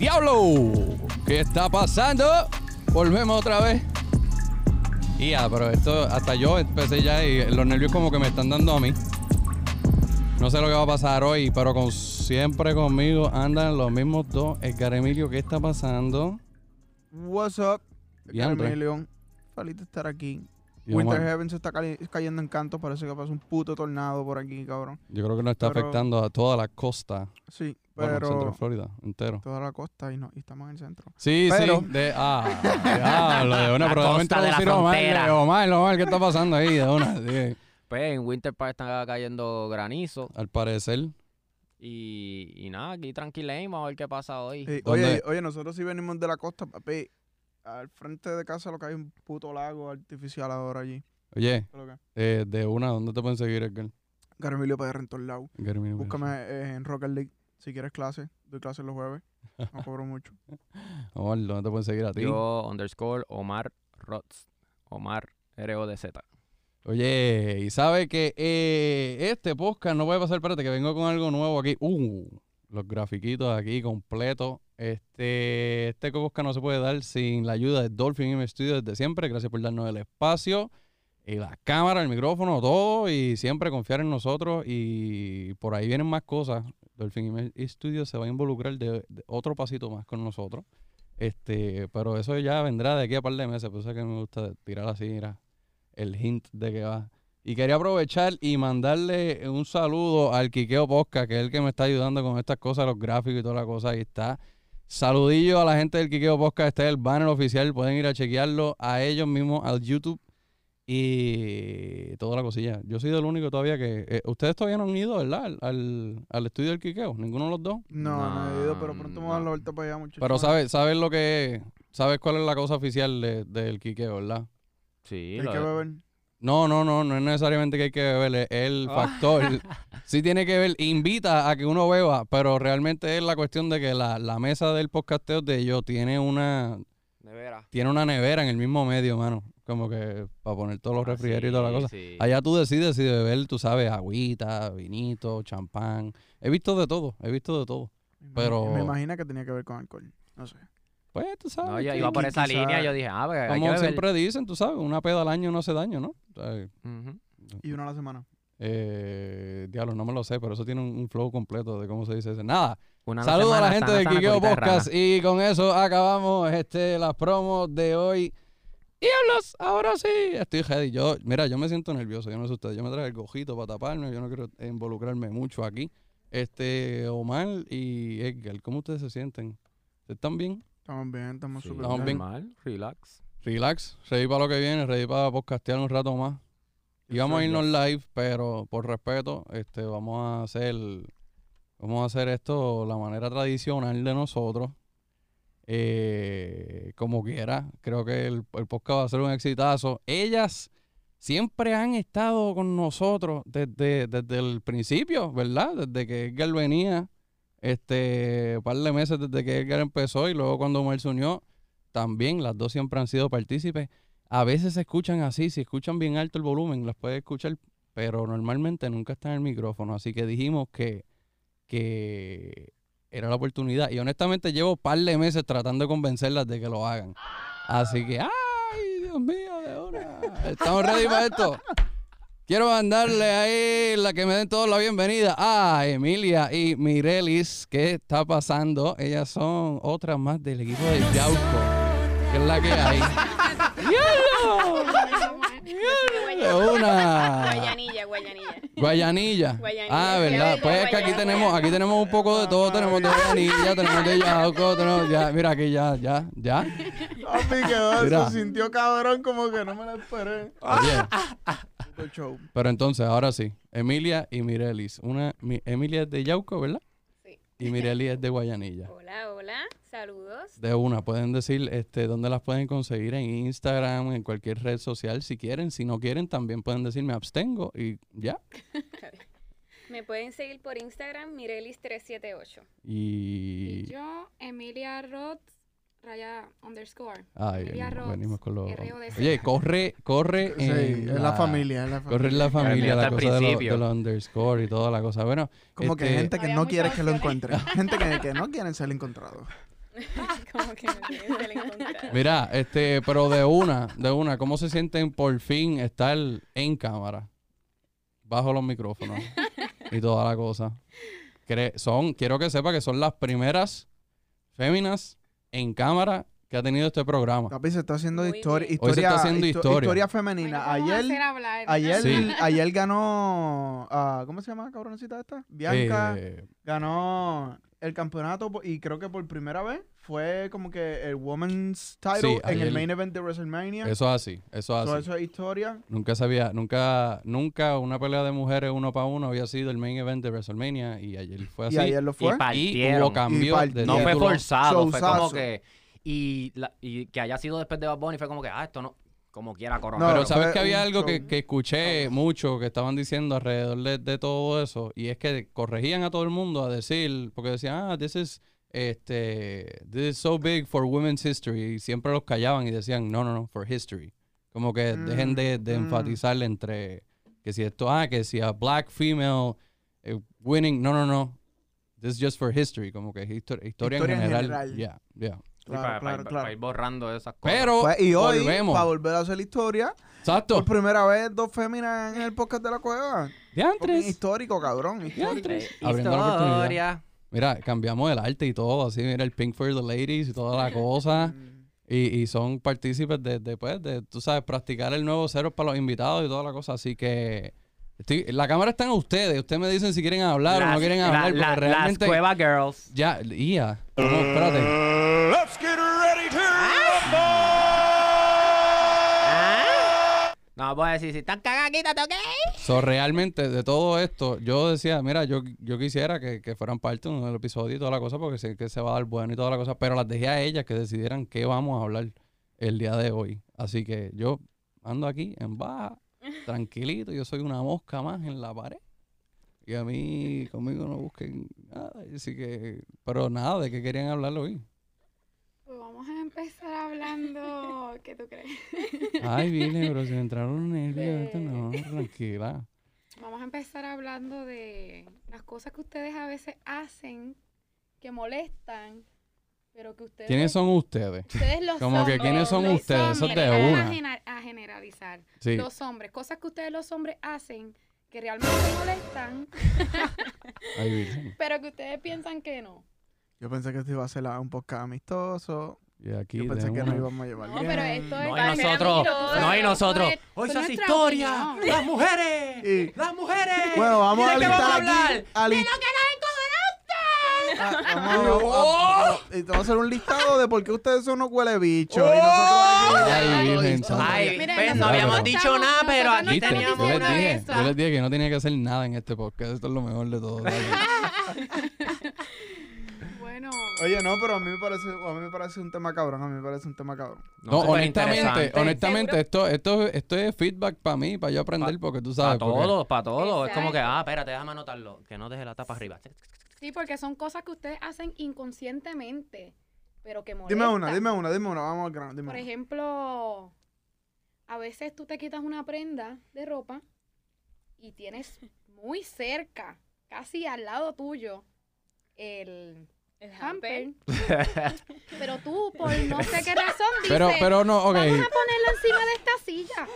¡Diablo! ¿Qué está pasando? Volvemos otra vez. Y ya, pero esto, hasta yo empecé ya y los nervios como que me están dando a mí. No sé lo que va a pasar hoy, pero con, siempre conmigo andan los mismos dos. Edgar Emilio, ¿qué está pasando? What's up? Diantre. Emilio. Feliz de estar aquí. Winter Heaven se está cayendo en canto. Parece que pasó un puto tornado por aquí, cabrón. Yo creo que nos está pero- afectando a toda la costa. Sí, Bueno, el centro pero de Florida, entero. toda la costa y no, y estamos en el centro. Sí, Pero- sí. De, ah, diablo, de una, La pero déjame costa de la Omar, frontera. de Omar, Omar, ¿qué está pasando ahí? De una, sí. Pues en Winter Park está cayendo granizo. Al parecer. Y, y nada, aquí tranquilemos a ver qué pasa hoy. Sí, ¿Dónde? oye, oye, nosotros sí venimos de la costa, papi. Al frente de casa lo que hay es un puto lago artificial ahora allí. Oye, ¿Qué es lo eh, de una, ¿dónde te pueden seguir, Edgar? Gary Emilio PR en todos lados. Búscame eh, en Rocket League si quieres clase. Doy clases los jueves. No cobro mucho. Omar, ¿dónde te pueden seguir a ti? Yo, underscore, Omar Rods. Omar R-O-D-Z. Oye, y sabe que eh, este podcast no puede pasar, espérate, que vengo con algo nuevo aquí. Uh, los grafiquitos aquí completos. Este, este podcast no se puede dar sin la ayuda de Dolphin M Studio desde siempre. Gracias por darnos el espacio, y la cámara, el micrófono, todo. Y siempre confiar en nosotros. Y por ahí vienen más cosas. Dolphin M Studio se va a involucrar de, de otro pasito más con nosotros. Este, pero eso ya vendrá de aquí a par de meses. Por eso es que me gusta tirar así, mira el hint de que va. Y quería aprovechar y mandarle un saludo al Quiqueo Posca, que es el que me está ayudando con estas cosas, los gráficos y toda la cosa. Ahí está. Saludillo a la gente del Quiqueo Posca. Este es el banner oficial. Pueden ir a chequearlo a ellos mismos, al YouTube y toda la cosilla. Yo soy del único todavía que. eh, ustedes todavía no han ido, ¿verdad? Al, al, al estudio del Quiqueo. Ninguno de los dos. No, no, he ido, pero pronto me voy a dar la vuelta para allá, muchachos. Pero sabes sabes lo que es. ¿Sabes cuál es la cosa oficial de- del Quiqueo, verdad? Sí, Hay que beber. No, no, no, no es necesariamente que hay que beber, es el Ah. factor. Sí tiene que ver, invita a que uno beba, pero realmente es la cuestión de que la, la mesa del podcasteo de ellos tiene una, de veras. tiene una nevera en el mismo medio, mano. Como que para poner todos los Ah, refrigerios y toda la cosa. sí. Allá tú decides si beber, tú sabes, agüita, vinito, champán. He visto de todo, he visto de todo. Me Pero- Me imagina que tenía que ver con alcohol. No sé. Pues tú sabes. No, yo iba por esa quizá- línea, yo dije, ah, pues hay que como beber. siempre dicen, tú sabes, una peda al año no hace daño, ¿no? O sea, Ujú. Y uno a la semana. eh, diablo, no me lo sé, pero eso tiene un, un flow completo de cómo se dice eso. Nada, Una Saludos a la gente sana, de Quiqueo de Podcast y con eso acabamos este las promos de hoy. ¡Diablos! Ahora sí, estoy ready. Yo, mira, yo me siento nervioso, yo no sé ustedes. Yo me traje el cojito para taparme, yo no quiero involucrarme mucho aquí. Este, Omar y Edgar, ¿cómo ustedes se sienten? ¿Están bien? Estamos bien, estamos Sí, súper Estamos bien. normal, relax. Relax, ready para lo que viene, ready para podcastear un rato más. Y vamos a irnos live, pero por respeto, este, vamos a hacer, vamos a hacer esto la manera tradicional de nosotros. Eh, como quiera, creo que el, el podcast va a ser un exitazo. Ellas siempre han estado con nosotros desde, desde el principio, ¿verdad? Desde que Edgar venía, este, un par de meses desde que Edgar empezó y luego cuando Omar se unió, también las dos siempre han sido partícipes. A veces se escuchan así, si escuchan bien alto el volumen, las puedes escuchar, pero normalmente nunca está en el micrófono. Así que dijimos que, que era la oportunidad. Y honestamente llevo un par de meses tratando de convencerlas de que lo hagan. Así que, ¡ay, Dios mío, de una! ¿Estamos ready para esto? Quiero mandarle ahí la que me den todos la bienvenida a Emilia y Mirelis. ¿Qué está pasando? Ellas son otras más del equipo de Yauco. que es la que hay? De una. Guayanilla, Guayanilla. Guayanilla. Guayanilla, Ah, ¿verdad? Pues es que aquí Guayanilla. tenemos, aquí tenemos un poco de todo. Tenemos de Guayanilla, tenemos de Yauco, tenemos ya, mira aquí ya, ya, ya. Papi, quedó, Mira. se sintió cabrón como que no me la esperé. Oye, pero entonces, ahora sí. Emilia y Mirelis. Una, mi- Emilia es de Yauco, ¿verdad? Y Mirelis es de Guayanilla. Hola, hola. Saludos. De una, pueden decir este, dónde las pueden conseguir en Instagram, en cualquier red social si quieren. Si no quieren, también pueden decir me abstengo y ya. Me pueden seguir por Instagram, Mirelis378. Y. Y yo, Emilia Roth, raya underscore. Ay, Emilia venimos, con los. Oye, corre, corre. Sí, en la familia, es la familia. Corre en la familia, la cosa de, lo- principio. de los underscore y toda la cosa. Bueno, Como que este, gente que no quiere que lo opciones. encuentren. Gente que, que no quieren ser encontrados. Como que no. Mira, este, pero de una, de una, ¿cómo se sienten por fin estar en cámara? Bajo los micrófonos y toda la cosa. Cre- son, quiero que sepa que son las primeras féminas en cámara que ha tenido este programa. Papi, se está haciendo historia. Hoy se historia, está haciendo histo- historia. femenina. Bueno, Ayer, hablar. ayer, Sí. ayer ganó, ah, ¿cómo se llama cabroncita esta? Bianca Eh, ganó el campeonato y creo que por primera vez fue como que el women's title Sí, en el main event de WrestleMania. eso es así, eso es así. eso es historia. Nunca sabía, nunca, nunca una pelea de mujeres uno para uno había sido el main event de WrestleMania y ayer fue así. Y ayer lo Y fue. Y hubo partieron. cambio Y de No fue forzado, fue como que. Y, la- y que haya sido después de Bad Bunny fue como que, ah, esto no. Como quiera, corona. No, Pero sabes que había algo que, que escuché mucho que estaban diciendo alrededor de, de todo eso y es que corregían a todo el mundo a decir porque decían ah this is este this is so big for women's history y siempre los callaban y decían no no no for history como que dejen de, de Mm, mm. enfatizar entre que si esto ah que si a black female eh, winning no no no this is just for history como que histor- historia, Historia en en general general. yeah yeah Claro, para, claro, para- claro. para ir borrando esas cosas. pero Pues, y hoy, volvemos para volver a hacer la historia, exacto por primera vez dos féminas en el podcast de la cueva. Diantres Histórico, cabrón. Histórico. Eh, Abriendo la oportunidad. historia. Mira, cambiamos el arte y todo, así, mira el Pink for the Ladies y toda la cosa. Y, y son partícipes de, de, pues, de, tú sabes, practicar el nuevo cero para los invitados y toda la cosa. Así que estoy, la cámara está en ustedes. Ustedes me dicen si quieren hablar o no quieren la- hablar. la- porque realmente. Las Cueva Girls. Ya, Ia. No, espérate. Let's get ready to No, voy a decir, si están cagadas, quítate, ¿ok? So, realmente, de todo esto, yo decía, mira, yo, yo quisiera que, que fueran parte de uno del episodio y toda la cosa, porque sé que se va a dar bueno y toda la cosa, pero las dejé a ellas que decidieran qué vamos a hablar el día de hoy. Así que yo ando aquí en baja, tranquilito, yo soy una mosca más en la pared. Y a mí, conmigo no busquen nada. Así que, pero nada, ¿de qué querían hablar hoy? Pues vamos a empezar hablando. ¿Qué tú crees? Ay, vine, pero se me entraron nervios. No, tranquila. Vamos a empezar hablando de las cosas que ustedes a veces hacen que molestan, pero que ustedes. ¿Quiénes son ustedes? Ustedes los Como que, ¿quiénes son ustedes? Eso es de una. A, gener- a generalizar. Sí. Los hombres, cosas que ustedes los hombres hacen que realmente molestan, Ay, pero que ustedes piensan que no. Yo pensé que esto iba a ser un podcast amistoso. Y aquí Yo pensé de que una- nos íbamos a llevar No, bien. pero esto es. No, y Para ser nosotros. No, y nosotros. Hoy se hace historia. opinión. Las mujeres. Y- Las mujeres. Bueno, vamos ¿Y a de a listar hablar? aquí. a li- Ah, vamos, a- a- y te vamos a hacer un listado de por qué ustedes son unos huele bichos. Y nosotros aquí- Ay, Ay, Virgen Santa. Ay, Miren, pues, no habíamos dicho nada, pero aquí teníamos Yo una dije, yo les dije que no tenía que hacer nada en este podcast. Esto es lo mejor de todo. Bueno, Oye, no, pero a mí me parece, a mí me parece un tema cabrón. A mí me parece un tema cabrón. No, honestamente, honestamente, esto, esto, esto es feedback para mí, para yo aprender, porque tú sabes. Para todos, para todos. Es como que, ah, espérate, déjame anotarlo. Que no deje la tapa arriba. Sí, porque son cosas que ustedes hacen inconscientemente, pero que molestan. Dime una, dime una, dime una. Vamos al grano. Dime Por una. ejemplo, a veces tú te quitas una prenda de ropa y tienes muy cerca, casi al lado tuyo, el El hamper. Pero tú, por no sé qué razón, dices, Pero, pero no, ok. vamos a ponerlo encima de esta silla.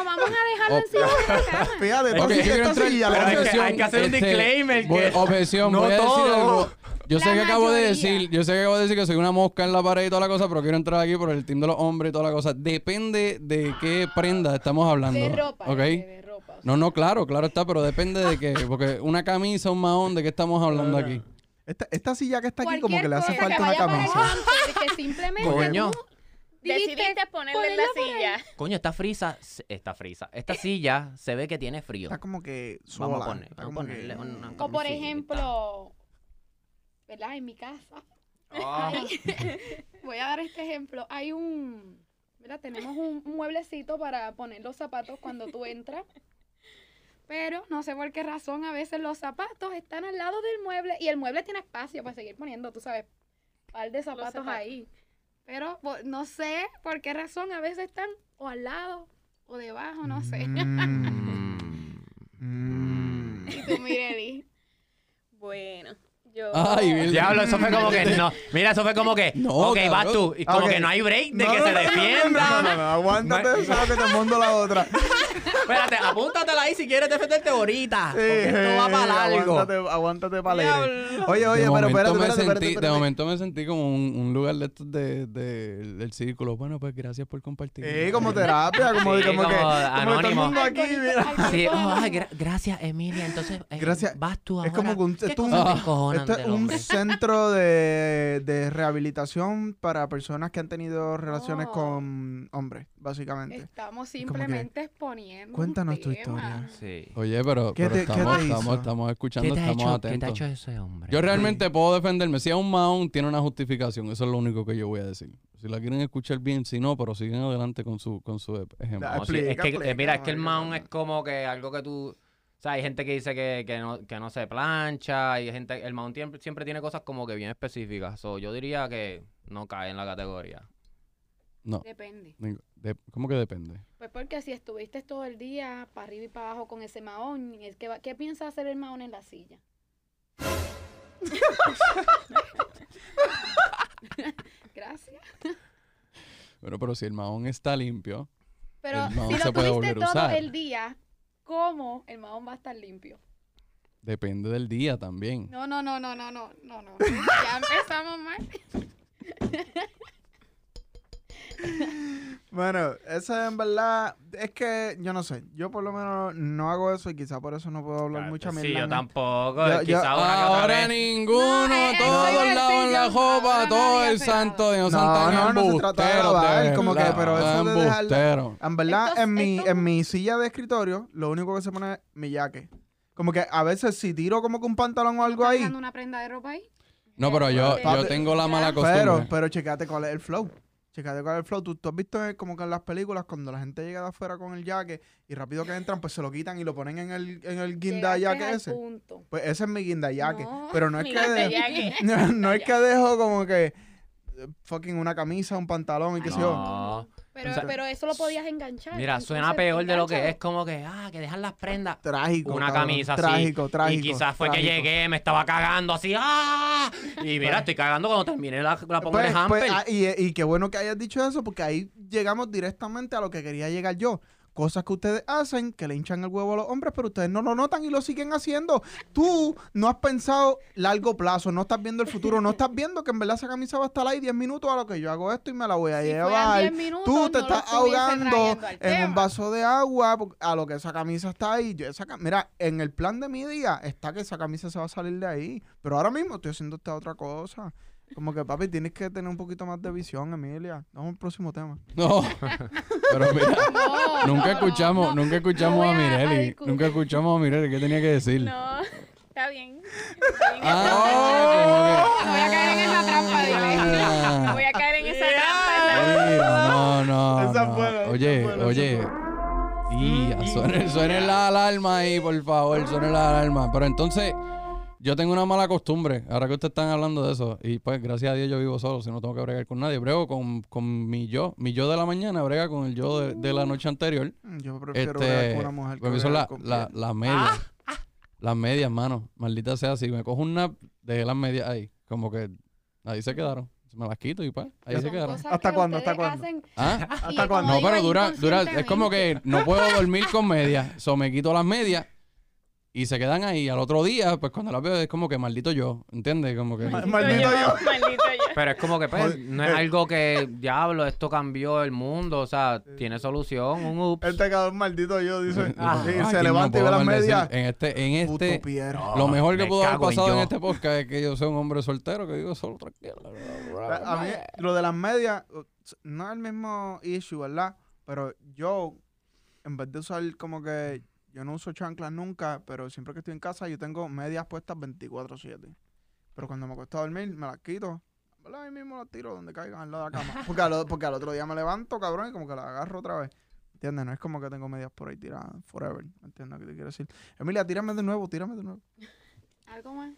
O vamos a dejarlo Oh. encima de esta cama. Fíjate, Ok, tú yo sigues quiero esta entrar- silla, pero la hay que- objeción. hay que hacer un Este, disclaimer voy- que objeción, no voy a decir todo. algo. Yo sé La que acabo de decir, yo sé que acabo de decir que soy una mosca en la pared y toda la cosa, pero quiero entrar aquí por el team de los hombres y toda la cosa. Depende de qué prenda estamos hablando. De ropa. ¿Ok? de- de ropa, o sea. No, no, claro, claro está, pero depende de qué. Porque una camisa, un mahón, ¿de qué estamos hablando aquí? Esta, esta silla que está aquí como que le hace falta una camisa. que simplemente Coño. Decidiste ponerle la silla. Coño, esta frisa, esta frisa, esta silla se ve que tiene frío. Está como que sola. Vamos a poner, vamos a ponerle una O por ejemplo, ¿verdad? En mi casa. Ah. Voy a dar este ejemplo. Hay un, ¿verdad? Tenemos un, un mueblecito para poner los zapatos cuando tú entras. Pero no sé por qué razón a veces los zapatos están al lado del mueble y el mueble tiene espacio para seguir poniendo, tú sabes, par de zapatos, zapatos. ahí. Pero no sé por qué razón a veces están o al lado o debajo, no sé. Mm. Mm. y tú, Mireli. Bueno, Yo. Ay. Diablo, eso fue como que no. Mira, eso fue como que. No, ok, vas tú. Y como que no hay break de No, que no, se defienda. No, no, no, aguántate, sabes que te mando la otra. Espérate, apúntatela ahí si quieres defenderte ahorita. Sí, Porque esto va para largo. Aguántate, aguántate para leer. Oye, oye, de, pero espérate, me espérate, espérate, sentí, de momento me sentí como un, un lugar de estos de, de- del círculo. Bueno, pues gracias por compartir. Sí, como terapia, como, Sí, como, como que como todo el mundo aquí, mira. Sí, oh, ay, gra- gracias, Emilia. Entonces, eh, Gracias. vas tú ahora. Es como que un, ¿Qué esto es un, cosas te encojonan esto es del un centro de, de rehabilitación para personas que han tenido relaciones No. con hombres, básicamente. Estamos Es como que, simplemente exponiendo. un cuéntanos tu historia. Sí. Oye, pero, ¿Qué pero te- qué estamos, te hizo? estamos, estamos ¿Qué escuchando, te, estamos hecho, ¿Qué te ha atentos. hecho ese hombre? Yo realmente puedo defenderme. Si es un mahón, tiene una justificación. Eso es lo único que yo voy a decir. Si la quieren escuchar bien, si no, pero siguen adelante con su, con su ejemplo. Da- No, sí, es que, explica, eh, mira, es que el no. es como que algo que tú... O sea, hay gente que dice que, que, no, que no se plancha, hay gente... El maun siempre, siempre tiene cosas como que bien específicas. So, yo diría que no cae en la categoría. No, Depende. de- ¿cómo que depende? Pues porque si estuviste todo el día para arriba y para abajo con ese mahón, es que va- ¿qué piensa hacer el mahón en la silla? Gracias. Bueno, pero si el mahón está limpio, Pero El mahón si se lo puede tuviste volver a todo usar. el día, ¿cómo el mahón va a estar limpio? depende del día también. No, no, no, no, no, no, no, no. Ya empezamos mal. Bueno, eso en verdad es que yo no sé. Yo por lo menos no hago eso y quizá por eso no puedo hablar mucha mierda. Sí, yo en- tampoco. Yo- yo- Ahora ninguno, No, eh, todos lavan decir la jopa, todo el santo Dios, No, son tan no, no se trata de lavar, de como que, pero eso de embusteros. En verdad, en, mi, esto- en mi silla de escritorio, lo único que se pone es mi jaque. Como que a veces si tiro como que un pantalón o algo ¿Estás ahí, una prenda de ropa ahí? No, pero yo, yo tengo la mala costumbre. pero, pero checate cuál es el flow. Checate es el flow. ¿Tú, tú has visto como que en las películas cuando la gente llega de afuera con el jaque y rápido que entran, pues se lo quitan y lo ponen en el, en el guinda al ese. punto. Pues ese es mi guinda jaque. No, pero no es que de- no, no es que dejo como que eh, fucking una camisa, un pantalón y qué sé yo. Pero, O sea, pero eso lo podías enganchar. Mira, suena entonces, peor de lo que es como que, ah, que dejan las prendas. Trágico. Una cabrón. camisa así. Trágico, trágico. Y quizás fue que trágico. llegué, me estaba cagando así, ¡ah! Y mira, estoy cagando cuando terminé la, la pongo Pues- en el pues, hamper. ah, y, y qué bueno que hayas dicho eso, porque ahí llegamos directamente a lo que quería llegar yo. Cosas que ustedes hacen que le hinchan el huevo a los hombres, pero ustedes no lo notan y lo siguen haciendo. Tú no has pensado largo plazo, no estás viendo el futuro, no estás viendo que en verdad esa camisa va a estar ahí 10 minutos a lo que yo hago esto y me la voy a Si llevar. 10 minutos, Tú te no estás ahogando en tema. un vaso de agua a lo que esa camisa está ahí. Yo esa, mira, en el plan de mi día está que esa camisa se va a salir de ahí. Pero ahora mismo estoy haciendo esta otra cosa. Como que, papi, tienes que tener un poquito más de visión, Emilia. Vamos al próximo tema. No, pero mira, No, nunca no, escuchamos, no, nunca escuchamos a a- Mireli. Nunca escuchamos a Mireli. ¿Qué tenía que decir? No, está bien. Está bien. Ah, No voy a caer en esa trampa, dile. Ah. No voy a caer en esa trampa. Mira, no, no. Esa no. buena, esa oye, esa oye. Y suene, suene la alarma ahí, por favor, suene la alarma. Pero entonces, yo tengo una mala costumbre, ahora que ustedes están hablando de eso, y pues gracias a Dios yo vivo solo, si no tengo que bregar con nadie. Brego con, con mi yo, mi yo de la mañana, brega con el yo de, de la noche anterior. Yo prefiero Este, bregar con una mujer que porque son bregar la- con la- las medias. Las medias, mano. Maldita sea, si me cojo un nap, dejé las medias ahí. Como que ahí se quedaron. Me las quito y pues, ahí se quedaron. ¿Hasta que cuándo? ¿Hasta cuándo? hacen ¿Ah? ¿Hasta cuándo? No, pero dura, dura, es como que no puedo dormir con medias. So me quito las medias y se quedan ahí. Al otro día, pues cuando las veo es como que maldito yo. ¿Entiendes? Como que. Ma- Maldito yo. Maldito yo. Pero es como que, pues, no es eh. algo que, diablo, esto cambió el mundo. O sea, tiene solución, un ups. El pecador maldito yo, dice. Ah, y se no levanta y ve las medias. En este, en este, lo mejor que me pudo haber en pasado en yo. este podcast es que yo soy un hombre soltero que vivo solo tranquilo. A mí, lo de las medias, no es el mismo issue, ¿verdad? Pero yo, en vez de usar como que, yo no uso chanclas nunca, pero siempre que estoy en casa yo tengo medias puestas 24/7. Pero cuando me acuesto a dormir, me las quito. Ahí mismo las tiro donde caigan al lado de la cama. Porque al, porque al otro día me levanto, cabrón, y como que las agarro otra vez. ¿Entiendes? No es como que tengo medias por ahí tiradas forever. ¿Entiendes qué te quiero decir? Emilia, tírame de nuevo, tírame de nuevo. Algo más.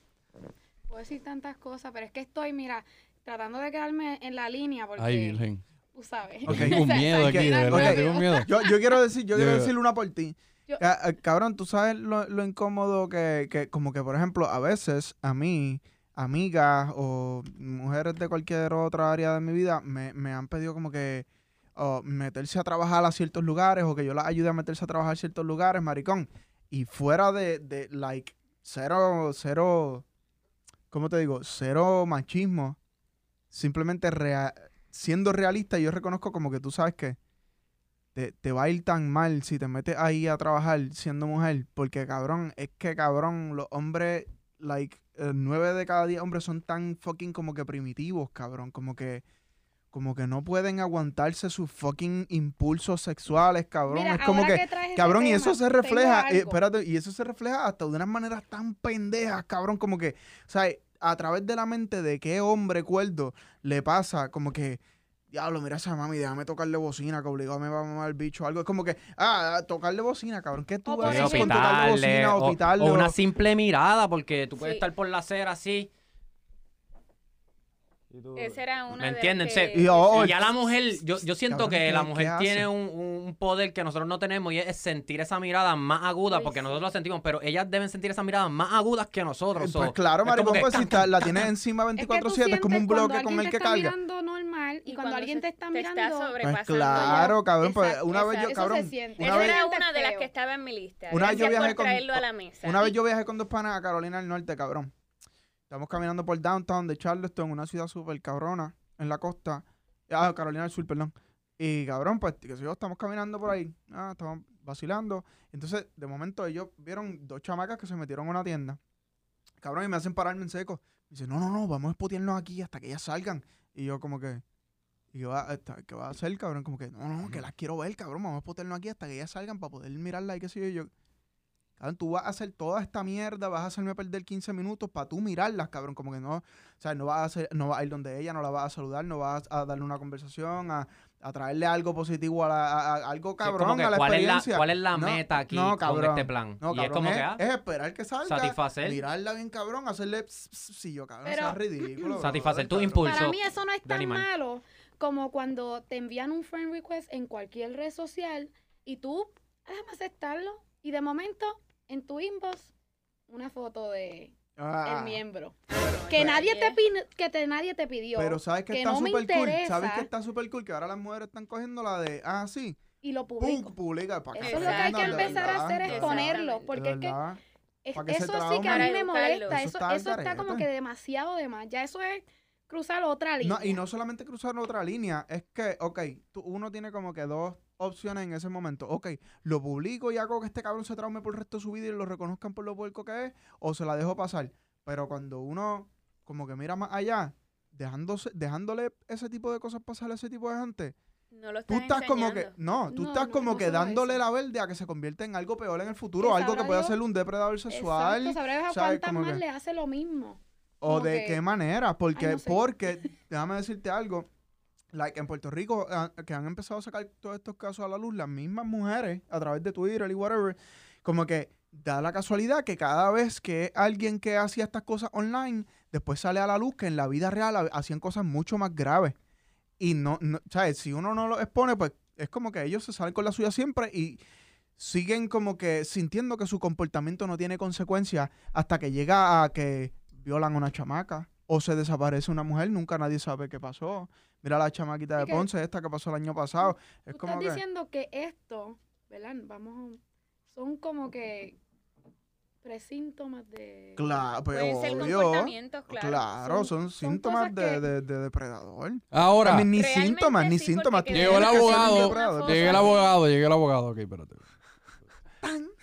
Puedo decir tantas cosas, pero es que estoy, mira, tratando de quedarme en la línea porque Ay, Virgen. tú sabes. Ok. Tengo miedo aquí, de verdad. rápido. Tengo un miedo. Yo, yo quiero decir, yo quiero decir una por ti. Ca- eh, cabrón, tú sabes lo, lo incómodo que, que, como que, por ejemplo, a veces a mí, amigas o mujeres de cualquier otra área de mi vida me, me han pedido como que o meterse a trabajar a ciertos lugares o que yo las ayude a meterse a trabajar a ciertos lugares, maricón. Y fuera de, de like, cero, cero, ¿cómo te digo? Cero machismo. Simplemente rea- siendo realista, yo reconozco como que tú sabes que te, te va a ir tan mal si te metes ahí a trabajar siendo mujer. Porque, cabrón, es que, cabrón, los hombres, like, eh, nueve de cada diez hombres son tan fucking como que primitivos, cabrón. Como que, como que no pueden aguantarse sus fucking impulsos sexuales, cabrón. Mira, es como que, cabrón, y eso se refleja, eh, espérate, y eso se refleja hasta de unas maneras tan pendejas, cabrón, como que, o sea, a través de la mente de qué hombre cuerdo le pasa, como que, diablo, mira a esa mami, déjame tocarle bocina, que obligado me va a mamar el bicho o algo. Es como que, ah, tocarle bocina, cabrón. ¿Qué tú haces con tocarle bocina o o, o o- una simple mirada, porque tú puedes Sí. estar por la acera así. Esa era una ¿Me entienden? que- Se- Y, oh, Y ya la mujer, yo, yo siento que ¿qué- la mujer tiene un, un poder que nosotros no tenemos y es sentir esa mirada más aguda, porque sí. nosotros la sentimos, pero ellas deben sentir esa mirada más agudas que nosotros. Eh, so, Pues claro, maricón, que pues si está- la tienes encima Es que tú 24-7, es como un bloque con el que carga. mirando normal y, cuando cuando alguien te está te está mirando... Pues sobrepasando claro, cabrón, pues Exacto, una vez yo, cabrón, se siente. una Esa vez, era una de las que estaba en mi lista. Una vez yo Gracias viajé por con- traerlo a la mesa. Una vez yo viajé con dos panas a Carolina del Norte, cabrón. Estamos caminando por downtown de Charleston, una ciudad súper cabrona, en la costa. Ah, Carolina del Sur, perdón. Y cabrón, pues, que sé yo, estamos caminando por ahí. Ah, estamos vacilando. Entonces, de momento, ellos vieron dos chamacas que se metieron a una tienda. Cabrón, y me hacen pararme en seco. Me dicen, no, no, no, vamos a espotearnos aquí hasta que ellas salgan. Y yo, como que, y yo, "Ah, ¿qué va a hacer, cabrón? Como que, no, no, que las quiero ver, cabrón. Vamos a espotearnos aquí hasta que ellas salgan para poder mirarla y qué sé yo. Yo, Cabrón, tú vas a hacer toda esta mierda, vas a hacerme perder 15 minutos para tú mirarlas, cabrón. Como que no, o sea, no vas a hacer, no vas a ir donde ella, no la vas a saludar, no vas a darle una conversación, a, a traerle algo positivo a, la, a- a- algo sí, cabrón como que, a la ¿cuál, es la. ¿Cuál es la No, meta aquí no, con este plan? No, y cabrón, es como es, que, ah, es esperar que salga, satisfacer, mirarla bien cabrón, hacerle sí, yo cabrón, Pero- eso es ridículo. Satisfacer tus cabrón. impulsos. Para mí eso no es tan malo como cuando te envían un friend request en cualquier red social y tú, déjame aceptarlo, y de momento en tu inbox una foto de Ah, el miembro. pero- Que pero- nadie te, que te, nadie te pidió Pero sabes que, que está no me súper cool. interesa. Sabes que está súper cool que ahora las mujeres están cogiendo la de, ah, sí, y lo pum, publico. publica para Eso es lo que hay que empezar a hacer es ponerlo, porque es que eso sí que a mí me molesta, Eso eso, está al eso está como que demasiado de más, ya eso es cruzar otra línea. No, y no solamente cruzar otra línea, es que, ok, tú- uno tiene como que dos opciones en ese momento. Ok, lo publico y hago que este cabrón se traume por el resto de su vida y lo reconozcan por lo puerco que es, o se la dejo pasar. Pero cuando uno como que mira más allá, dejándose, dejándole ese tipo de cosas pasar a ese tipo de gente, No lo tú estás como que, no, tú No, estás no, como no que dándole eso. la verde a que se convierta en algo peor en el futuro, algo que Dios. ser un depredador sexual. Exacto, sabrás ¿sabes? cuántas Como más que- le hace lo mismo. ¿O de que- qué manera? Porque, no sé. porque, déjame decirte algo, like en Puerto Rico, ah, que han empezado a sacar todos estos casos a la luz, las mismas mujeres, a través de Twitter y whatever, como que da la casualidad que cada vez que alguien que hacía estas cosas online, después sale a la luz que en la vida real ha- hacían cosas mucho más graves. Y no, no ¿sabes? Si uno no lo expone, pues es como que ellos se salen con la suya siempre y siguen como que sintiendo que su comportamiento no tiene consecuencias hasta que llega a que violan a una chamaca o se desaparece una mujer, nunca nadie sabe qué pasó. Mira la chamaquita de Ponce, esta que pasó el año pasado. Es Tú como estás que... diciendo que esto, ¿verdad? Vamos, a- son como que presíntomas de... Claro, pues Pueden ser obvio. comportamientos, claro. Claro, son, síntomas de, que- de- de depredador. Ahora, mí ni síntomas, ni sí, síntomas. llegó el abogado, llegué el abogado, llegué el abogado. Ok, espérate.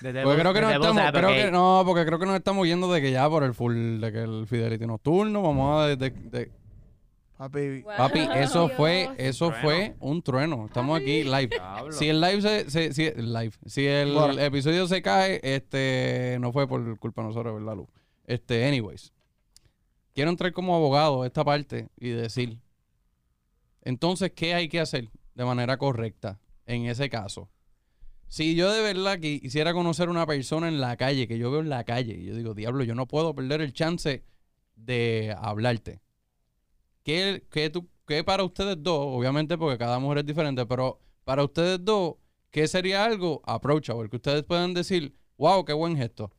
Desde Porque creo que no estamos, creo que, no, porque creo que nos estamos yendo de que ya por el full, de que el Fidelity nocturno, vamos a de, de- de- Papi, Wow. papi, eso Dios. fue, eso Trueno. fue un trueno. Estamos aquí live. Diablo. Si el live se, se- si, live, si el Bueno. episodio se cae, este, no fue por culpa de nosotros, ¿verdad, Luz? Este, anyways. Quiero entrar como abogado a esta parte y decir, entonces, ¿qué hay que hacer de manera correcta en ese caso? Si yo de verdad que quisiera conocer una persona en la calle, que yo veo en la calle, y yo digo, diablo, yo no puedo perder el chance de hablarte. ¿Qué, qué, tú, qué para ustedes dos, obviamente porque cada mujer es diferente, pero para ustedes dos, ¿qué sería algo approachable? Que ustedes puedan decir, wow, qué buen gesto.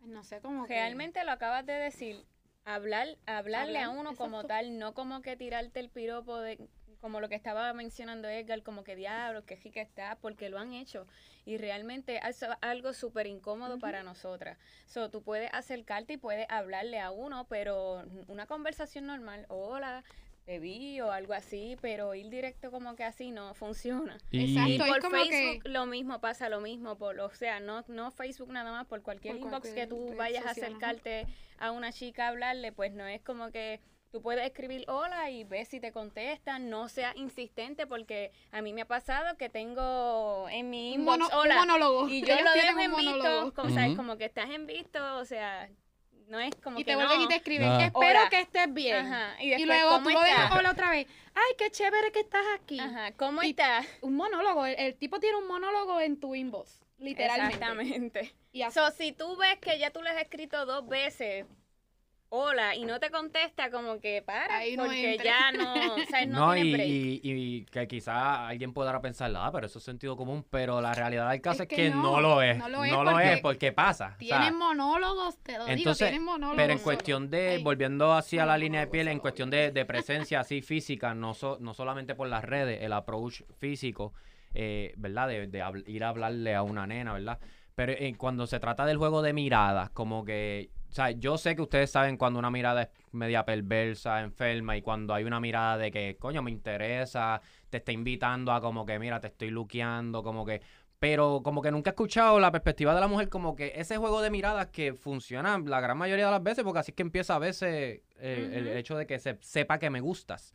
No sé cómo que- Realmente lo acabas de decir. hablar, hablarle a uno como tal, no como que tirarte el piropo de como lo que estaba mencionando Edgar, como que diablo, que rica está, porque lo han hecho. Y realmente es algo súper incómodo para nosotras. So, tú puedes acercarte y puedes hablarle a uno, pero una conversación normal, hola, te vi o algo así, pero ir directo como que así no funciona. Y, Exacto. Y es por como Facebook que- lo mismo pasa lo mismo, por, o sea, no, no Facebook nada más, por cualquier Por inbox cualquier que tú vayas a ajá. acercarte a una chica a hablarle, pues no es como que tú puedes escribir hola y ves si te contestan, no seas insistente porque a mí me ha pasado que tengo en mi inbox mono- un hola monólogo. y yo Ellos lo dejo en visto, como, sabes, como que estás en visto, o sea, no es como Y que te vuelven no. y te escriben, Ah. espero Hola. que estés bien. Ajá, y, Y, después, luego ¿cómo tú lo dejas hola otra vez. Ay, qué chévere que estás aquí. Ajá, ¿cómo Y- estás? Un monólogo. El, el tipo tiene un monólogo en tu inbox. Literalmente. Exactamente. Y así. So, si tú ves que ya tú le has escrito dos veces hola y no te contesta, como que para, Ahí no porque ya no, o sea, no, No, tiene y, break. y, y que quizá alguien podrá pensar, ah, pero eso es sentido común, pero la realidad del caso Es es, que que, no, no, lo es. no No lo lo es es, porque pasa. O sea, Tienen monólogos, te lo digo, entonces, tienen monólogos. pero en cuestión de, Ay, volviendo hacia la no, línea de no, piel, en no, cuestión no. de, de presencia así física, no, so- no solamente por las redes, el approach físico, eh, ¿verdad? De, de habl- ir a hablarle a una nena, ¿verdad? Pero eh, cuando se trata del juego de miradas, como que, o sea, yo sé que ustedes saben cuando una mirada es media perversa, enferma, y cuando hay una mirada de que, coño, me interesa, te está invitando a como que, mira, te estoy luqueando, como que... Pero como que nunca he escuchado la perspectiva de la mujer, como que ese juego de miradas que funciona la gran mayoría de las veces, porque así es que empieza a veces eh, el hecho de que se sepa que me gustas.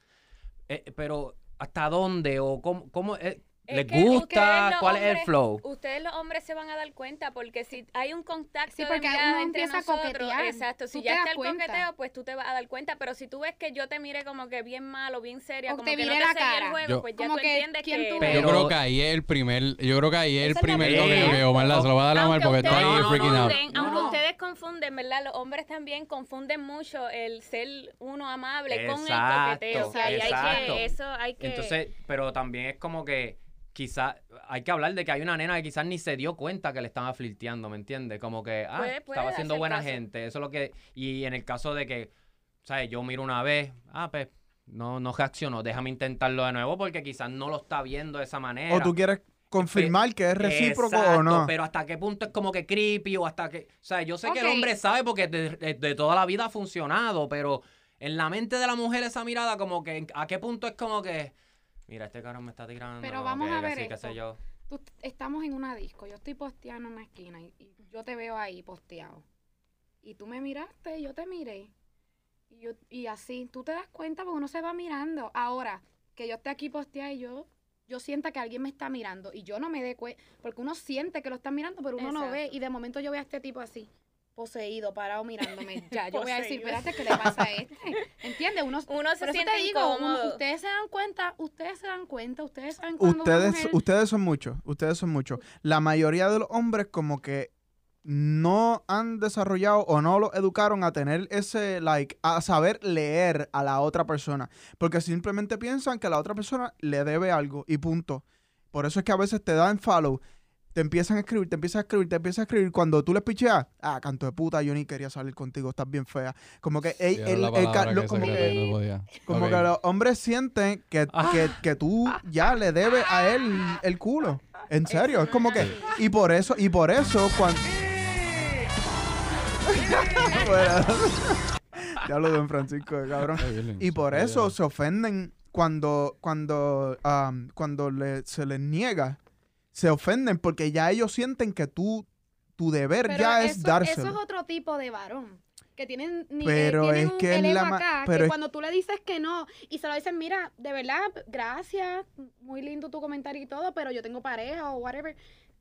Eh, pero, ¿hasta dónde? ¿O cómo, cómo eh, Es les que gusta? ¿Cuál es el hombres- flow? Ustedes los hombres se van a dar cuenta porque si hay un contacto Sí, de porque mirada uno entre a nosotros, coquetear. exacto, si ya te está das el cuenta. coqueteo, pues tú te vas a dar cuenta, pero si tú ves que yo te mire como que bien malo, bien seria, O como te que no te la seguí el cara. juego, Yo- pues ya tú que, entiendes ¿quién que tú Pero- yo creo que ahí es el primer, yo creo que ahí es el primer que Omar la- se lo va a dar a Omar porque está ahí freaking out. aunque ustedes confunden, ¿verdad? Los hombres también confunden mucho el ser uno amable con el coqueteo. Hay que, eso hay que... Entonces, pero también es como que quizás hay que hablar de que hay una nena que quizás ni se dio cuenta que le estaba flirteando, ¿me entiendes? Como que, ah, Puede- puede estaba siendo buena caso. gente. Eso es lo que. Y en el caso de que, ¿sabes? Yo miro una vez, ah, pues no, no reaccionó, déjame intentarlo de nuevo porque quizás no lo está viendo de esa manera. O tú quieres confirmar que es recíproco o no. Pero hasta qué punto es como que creepy o hasta que. O sea, yo sé que el hombre sabe porque de, de- de toda la vida ha funcionado, pero en la mente de la mujer esa mirada, como que a qué punto es como que. Mira, este cabrón me está tirando. Pero vamos que- a que ver sí, qué esto. sé yo. Tú- estamos en una disco, yo estoy posteando en una esquina y, y yo te veo ahí posteado. Y tú me miraste y yo te miré. Y, yo, y así, tú te das cuenta porque uno se va mirando. Ahora, que yo esté aquí posteada y yo, yo sienta que alguien me está mirando y yo no me dé cuenta, porque uno siente que lo están mirando, pero uno no ve y de momento yo veo a este tipo así. Poseído, parado mirándome. Ya, yo voy a decir, espérate, ¿qué le pasa a este? ¿Entiendes? Uno, Uno se siente te digo, uno- ustedes se dan cuenta, ustedes se dan cuenta, ustedes saben cuando Ustedes, mujer- ustedes son muchos, ustedes son muchos. La mayoría de los hombres como que no han desarrollado o no lo educaron a tener ese, like, a saber leer a la otra persona. Porque simplemente piensan que la otra persona le debe algo y punto. Por eso es que a veces te dan follow, te empiezan a escribir, te empiezan a escribir, te empiezan a escribir. Cuando tú les picheas, ah, canto de puta, yo ni quería salir contigo, estás bien fea. Como que, ey, el- lo- como que- no como los hombres sienten que, Ah. que, que tú ya le debes a él el culo. En serio, es como que. Y por eso, y por eso, cuando. ya hablo de Don Francisco, cabrón. Ay, Virgen, Y por eso se ofenden cuando, cuando, am, cuando le- se les niega. Se ofenden porque ya ellos sienten que tú, tu deber Pero ya eso, es dárselo. Eso es otro tipo de varón. Que tienen, ni, Pero eh, tienen es un que la ma- acá, pero que es- cuando tú le dices que no, y se lo dicen, mira, de verdad, gracias, muy lindo tu comentario y todo, pero yo tengo pareja o whatever.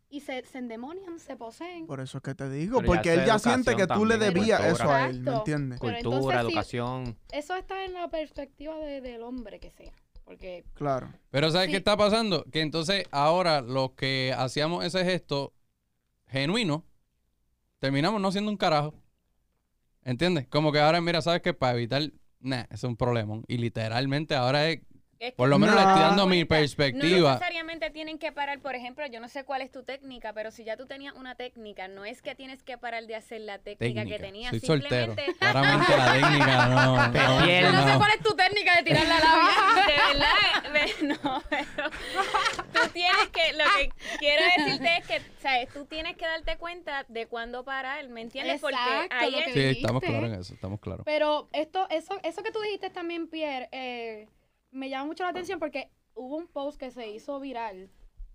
Y se, se endemonian, se poseen. Por eso es que te digo, Pero porque él ya siente que tú le debías cultura. eso a él, ¿me entiendes? Pero Cultura, entonces sí. educación. Eso está en la perspectiva de- del hombre que sea. Porque Claro. Pero ¿sabes Sí. qué está pasando? Que entonces ahora los que hacíamos ese gesto genuino, terminamos no siendo un carajo. ¿Entiendes? Como que ahora, mira, ¿sabes qué? Para evitar... Nah, es un problema. Y literalmente ahora es... Es que Por lo menos le no estoy dando mi perspectiva. No necesariamente tienen que parar, por ejemplo, yo no sé cuál es tu técnica, pero si ya tú tenías una técnica, no es que tienes que parar de hacer la técnica, que tenías. Soy soltero. simplemente Claramente la técnica no. no, Piel. Yo no sé no. cuál es tu técnica de tirar la labia. de verdad, ve- no, pero tú tienes que, lo que quiero decirte es que, ¿sabes? Tú tienes que darte cuenta de cuándo parar, ¿me entiendes? Porque ahí lo es- que Sí, estamos claros en eso, estamos claros. Pero esto, eso, eso que tú dijiste también, Pierre, eh, me llama mucho la atención porque hubo un post que se hizo viral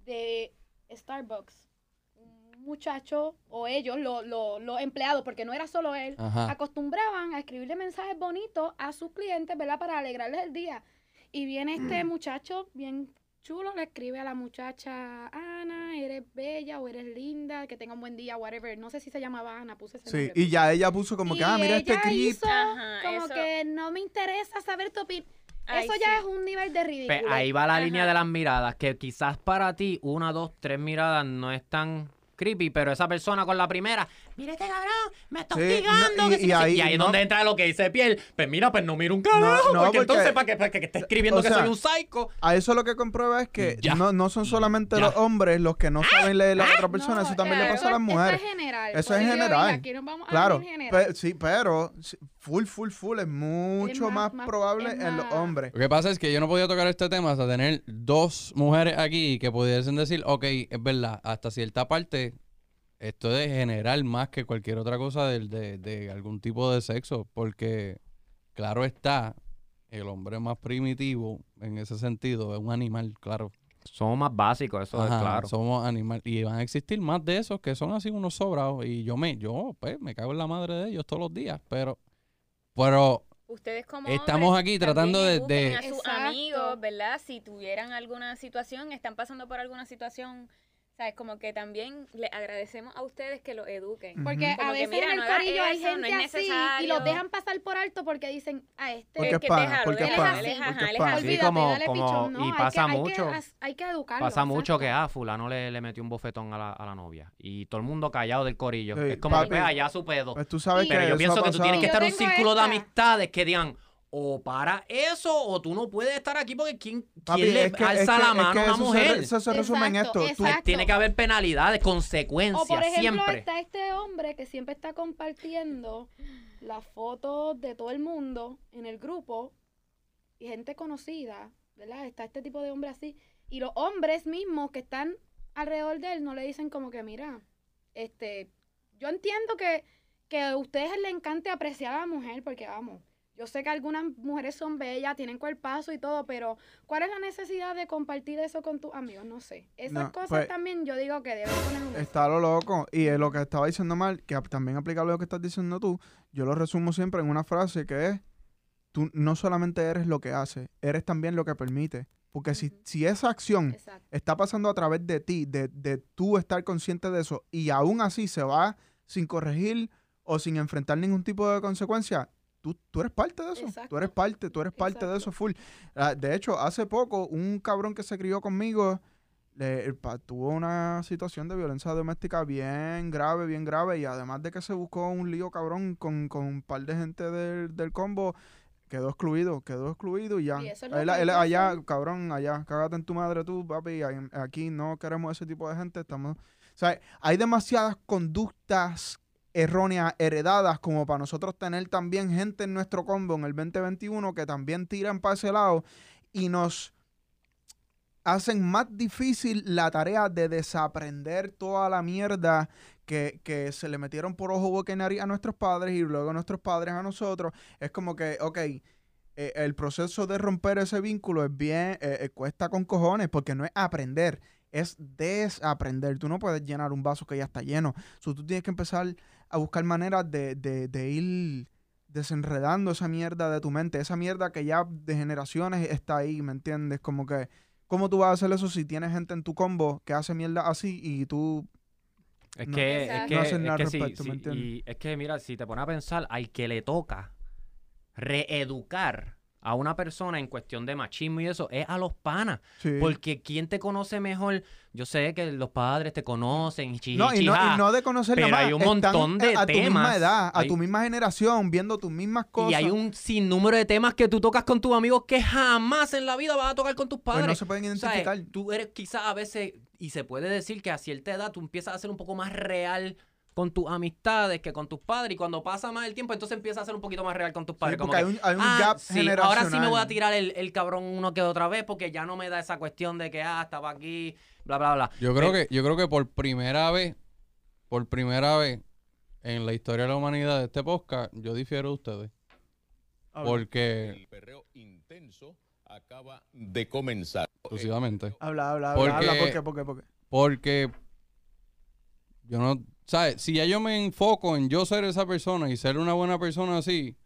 de Starbucks. Un muchacho, o ellos, lo- lo- los empleados, porque no era solo él, Ajá. acostumbraban a escribirle mensajes bonitos a sus clientes, ¿verdad? Para alegrarles el día. Y viene este muchacho bien chulo, le escribe a la muchacha, Ana, eres bella o eres linda, que tenga un buen día, whatever. No sé si se llamaba Ana, puse ese Sí, nombre. y ya ella puso como que, ah, mira este ella clip. hizo Ajá, como eso- que no me interesa saber tu opinión. Ay, Eso ya sí. es un nivel de ridículo. Pues ahí va la Ajá. línea de las miradas, que quizás para ti una, dos, tres miradas no es tan creepy, pero esa persona con la primera, mira este cabrón, me está Sí, hostigando. no, que y- sí, y que sí". ahí y ahí es no- donde entra lo que dice Piel. Pues mira, pues no mira un carajo, No, no, porque, entonces porque- para que, para que esté escribiendo o que sea, soy un psycho. A eso lo que comprueba es que Ya. no, no son solamente Ya. los hombres los que no saben leer a la otra persona, No, eso también le pasa a las eso- mujeres. Eso es general. Eso Por es digo, general. Aquí nos vamos a Claro, en general. pe- sí, pero full, full, full es mucho más- más, más- probable es en los más- hombres. Lo que pasa es que yo no podía tocar este tema hasta tener dos mujeres aquí que pudiesen decir, ok, es verdad, hasta cierta parte, esto es general más que cualquier otra cosa del- de, de algún tipo de sexo, porque claro está, el hombre más primitivo en ese sentido es un animal, claro. Somos más básicos, eso Ajá, es claro. Somos animales. Y van a existir más de esos que son así unos sobrados. Y yo me, yo, pues, me cago en la madre de ellos todos los días. Pero, pero Ustedes como Estamos hombres aquí tratando de- de- a sus Exacto. amigos, ¿verdad? Si tuvieran alguna situación, están pasando por alguna situación, ¿sabes? Como que también le agradecemos a ustedes que lo eduquen. Porque Como a que, veces mira, en el no corillo hay eso, no gente es así y los dejan pasar por alto porque dicen, a este Porque Es que pana, déjalo, porque es pana, porque es pana. Sí, como- dale como- pichón, ¿no? y Hay pasa que- hay mucho. que, hay que educarlo. Pasa mucho que, exacto. ah, fulano le, le metió un bofetón a la, a la novia. Y todo el mundo callado del corillo. Sí, es como papi. que, allá su pedo. Pues tú sabes Y- que Pero yo pienso que tú tienes que estar en un círculo de amistades que digan, o para eso, o tú no puedes estar aquí porque ¿quién, Papi, quién le es que- alza es que- la es mano que a una eso se mujer? Eso se resume en esto. Tú-. Tiene que haber penalidades, consecuencias, O por ejemplo, siempre. está este hombre que siempre está compartiendo las fotos de todo el mundo en el grupo y gente conocida, ¿verdad? Está este tipo de hombre así. Y los hombres mismos que están alrededor de él no le dicen como que, mira, este, yo entiendo que, que a ustedes les encante apreciar a la mujer porque, vamos, yo sé que algunas mujeres son bellas, tienen cuerpazo y todo, pero ¿cuál es la necesidad de compartir eso con tus amigos? No sé. Esas No, cosas pues, también yo digo que deben poner un Está lo loco. Y eh, lo que estaba diciendo mal, que también aplica lo que estás diciendo tú, yo lo resumo siempre en una frase que es, tú no solamente eres lo que haces, eres también lo que permite. Porque si, si esa acción Exacto. está pasando a través de ti, de, de tú estar consciente de eso, y aún así se va sin corregir o sin enfrentar ningún tipo de consecuencia, tú, tú eres parte de eso. Tú eres parte, tú eres parte de eso full. Ah, de hecho, hace poco, un cabrón que se crió conmigo le, pa- tuvo una situación de violencia doméstica bien grave, bien grave, y además de que se buscó un lío cabrón con, con un par de gente del, del combo, quedó excluido, quedó excluido y ya. Y eso es lo Él- él allá, cabrón, allá, cágate en tu madre tú, papi, aquí no queremos ese tipo de gente, estamos... O sea, hay demasiadas conductas erróneas heredadas como para nosotros tener también gente en nuestro combo en el 2021 que también tiran para ese lado y nos hacen más difícil la tarea de desaprender toda la mierda que, que se le metieron por ojo, boca y nariz a nuestros padres y luego nuestros padres a nosotros. Es como que, ok, eh, el proceso de romper ese vínculo es bien, eh, eh, cuesta con cojones porque no es aprender, es desaprender. Tú no puedes llenar un vaso que ya está lleno. So, tú tienes que empezar a buscar maneras de, de, de ir desenredando esa mierda de tu mente, esa mierda que ya de generaciones está ahí, ¿me entiendes? Como que, ¿cómo tú vas a hacer eso si tienes gente en tu combo que hace mierda así y tú... Es No- que, es que, No hacen es nada que sí, respecto, ¿me sí, entiendes? y es que mira, si te pones a pensar, al que le toca reeducar a una persona en cuestión de machismo y eso es a los panas. Sí. Porque ¿quién te conoce mejor? Yo sé que los padres te conocen, chi, No, y no, y no de conocer Pero más, hay un montón de a tu misma edad, a Hay- tu misma generación, viendo tus mismas cosas. Y hay un sinnúmero de temas que tú tocas con tus amigos que jamás en la vida vas a tocar con tus pues padres. no se pueden O sea, identificar. tú eres quizás a veces, y se puede decir que a cierta edad tú empiezas a ser un poco más real con tus amistades que con tus padres. Y cuando pasa más el tiempo, entonces empiezas a ser un poquito más real con tus Sí, padres. como porque que, hay un, hay un "Ah, gap sí, generacional. ahora sí me voy a tirar el, el cabrón uno que otra vez porque ya no me da esa cuestión de que, ah, estaba aquí, bla, bla, bla. Yo creo Pero- que, yo creo que por primera vez, por primera vez en la historia de la humanidad de este podcast, yo difiero de ustedes. Porque, El perreo intenso acaba de comenzar. exclusivamente. habla, habla, habla, Porque- habla, ¿por qué, por qué, por qué? Porque yo no, ¿sabes? Si ya yo me enfoco en yo ser esa persona y ser una buena persona así,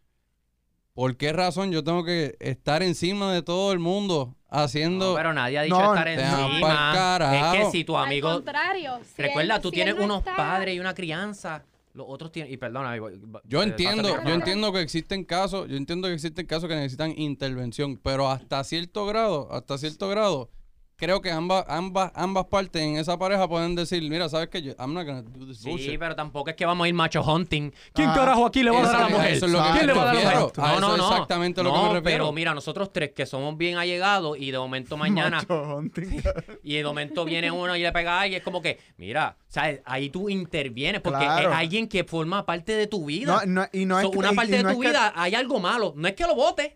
¿por qué razón yo tengo que estar encima de todo el mundo haciendo... No, pero nadie ha dicho No, estar encima. Es que si tu Al amigo... contrario. si Recuerda, él- tú si tienes no unos está- padres y una crianza. Los otros tienen... Y perdona, ahí voy- Yo eh, entiendo, yo entiendo que existen casos, yo entiendo que existen casos que necesitan intervención, pero hasta cierto grado, hasta cierto grado, creo que ambas, ambas, ambas partes en esa pareja pueden decir, mira, sabes que yo, I'm not gonna do this Sí, bullshit. pero tampoco es que vamos a ir macho hunting. ¿Quién Ah, carajo aquí le va a dar a la mujer? eso es lo que ¿Quién me le va a dar a la refiero. mujer? A No, eso no, es no. exactamente lo que No, me refiero. pero mira, nosotros tres que somos bien allegados y de momento mañana Macho hunting. y de momento viene uno y le pega a alguien, es como que, mira, ¿sabes? Ahí tú intervienes porque Claro. es alguien que forma parte de tu vida. No, no, y no es So, una y- parte y de no tu que- vida hay algo malo. No es que lo votes.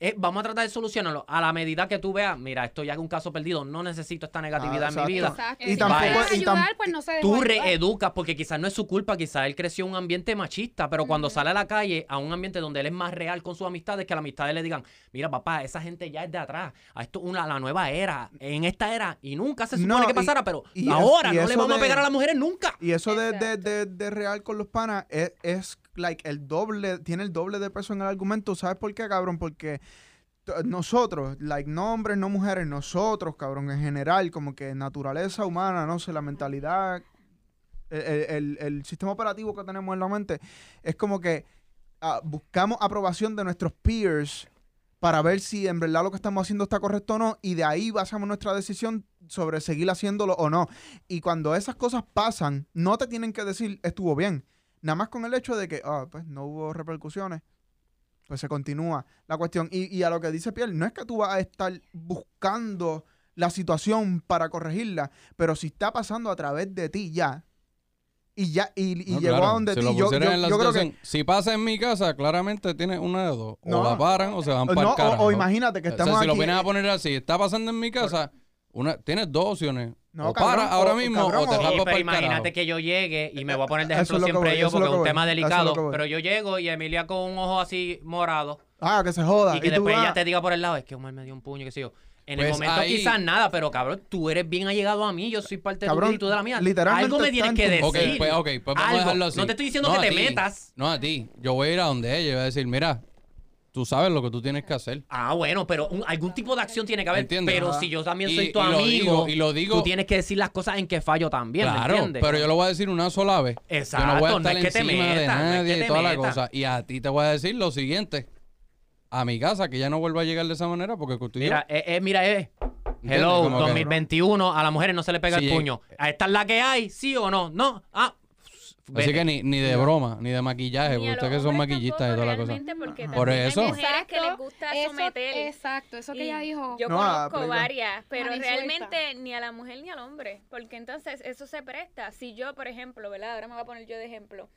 Es, vamos a tratar de solucionarlo. A la medida que tú veas, mira, esto ya es un caso perdido. No necesito esta negatividad Ah, en mi vida. Exacto. Y si tampoco- y tam- ayudar, pues no se Tú reeducas porque quizás no es su culpa, quizás él creció en un ambiente machista, pero cuando sale a la calle, a un ambiente donde él es más real con sus amistades, que las amistades le digan, mira papá, esa gente ya es de atrás, a esto una la nueva era, en esta era, y nunca se supone No, que y- pasara, pero y ahora y no le vamos a pegar a las mujeres nunca. Y eso de, de, de, de real con los panas es, es like el doble, tiene el doble de peso en el argumento. ¿Sabes por qué, cabrón? Porque nosotros, like no hombres, no mujeres, nosotros, cabrón, en general, como que naturaleza humana, no sé, la mentalidad, el, el- el- sistema operativo que tenemos en la mente, es como que ah, buscamos aprobación de nuestros peers para ver si en verdad lo que estamos haciendo está correcto o no, y de ahí basamos nuestra decisión sobre seguir haciéndolo o no. Y cuando esas cosas pasan, no te tienen que decir estuvo bien. Nada más con el hecho de que ah, pues, no hubo repercusiones, pues se continúa la cuestión. Y, y a lo que dice Pierre, no es que tú vas a estar buscando la situación para corregirla, pero si está pasando a través de ti ya, y ya, y, y No, llegó claro, a donde si ti, yo, yo- creo que... Si pasa en mi casa, claramente tiene una de dos. No. O la paran o se van para No, el o, o imagínate que O sea, estamos si lo vienes a poner así, está pasando en mi casa, una, tienes dos opciones. No, o cabrón, para ahora o- mismo cabrón, o te Sí, pero imagínate carajo. que yo llegue y me voy a poner de ejemplo es siempre voy, yo porque es un tema es delicado, pero yo llego y Emilia con un ojo así morado Ah, que se joda. y que después ella te diga por el lado, es que Omar me dio un puño, qué sé yo. En el Pues momento ahí- quizás nada, pero cabrón, tú eres bien allegado a mí, yo soy parte de tu Cabrón, y tú de la mía. literalmente Algo me tienes que decir. Ok, pues, ok, pues vamos Algo. a dejarlo así. No te estoy diciendo No que te ti, metas. No a ti. Yo voy a ir a donde ella y voy a decir, mira, tú sabes lo que tú tienes que hacer. Ah, bueno, pero un- algún tipo de acción tiene que haber. ¿Entiendes? Pero Ajá. si yo también Y- soy tu y lo amigo, digo- y lo digo- tú tienes que decir las cosas en que fallo también, ¿me claro, entiendes? pero yo lo voy a decir una sola vez. Exacto, yo no voy a no estar es que te encima de metas, no es nadie que y te toda la metas. cosa. Y a ti te voy a decir lo siguiente. A mi casa, que ya no vuelva a llegar de esa manera porque tú y yo- Mira, eh, eh, mira, eh. ¿entiendes? Hello, Como que- 2021, a las mujeres no se le pega Sí, el puño. ¿Esta es la que hay? ¿Sí o no? No. Ah. Así vete. que ni, ni de broma, ni de maquillaje, Ni porque ustedes que son maquillistas y toda la cosa. porque Por eso. Hay mujeres que les Exacto, gusta eso- someter. Exacto, eso que Y ella dijo. Yo No, ah, conozco varias, pero Mani realmente ni a la mujer ni al hombre, porque entonces eso se presta. Si yo, por ejemplo, ¿verdad? Ahora me voy a poner yo de ejemplo.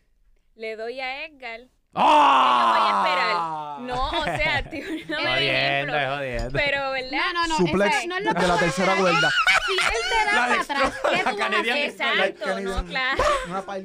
Le doy a Edgar, ¡Ah! ¿qué yo voy a esperar? No, o sea, tío, no me Jodiendo, ejemplo. jodiendo. Pero, ¿verdad? No, no, no. Suplex no es lo que de la tercera cuerda. Si él te da para atrás, ¿qué tú vas a? Exacto, no, claro.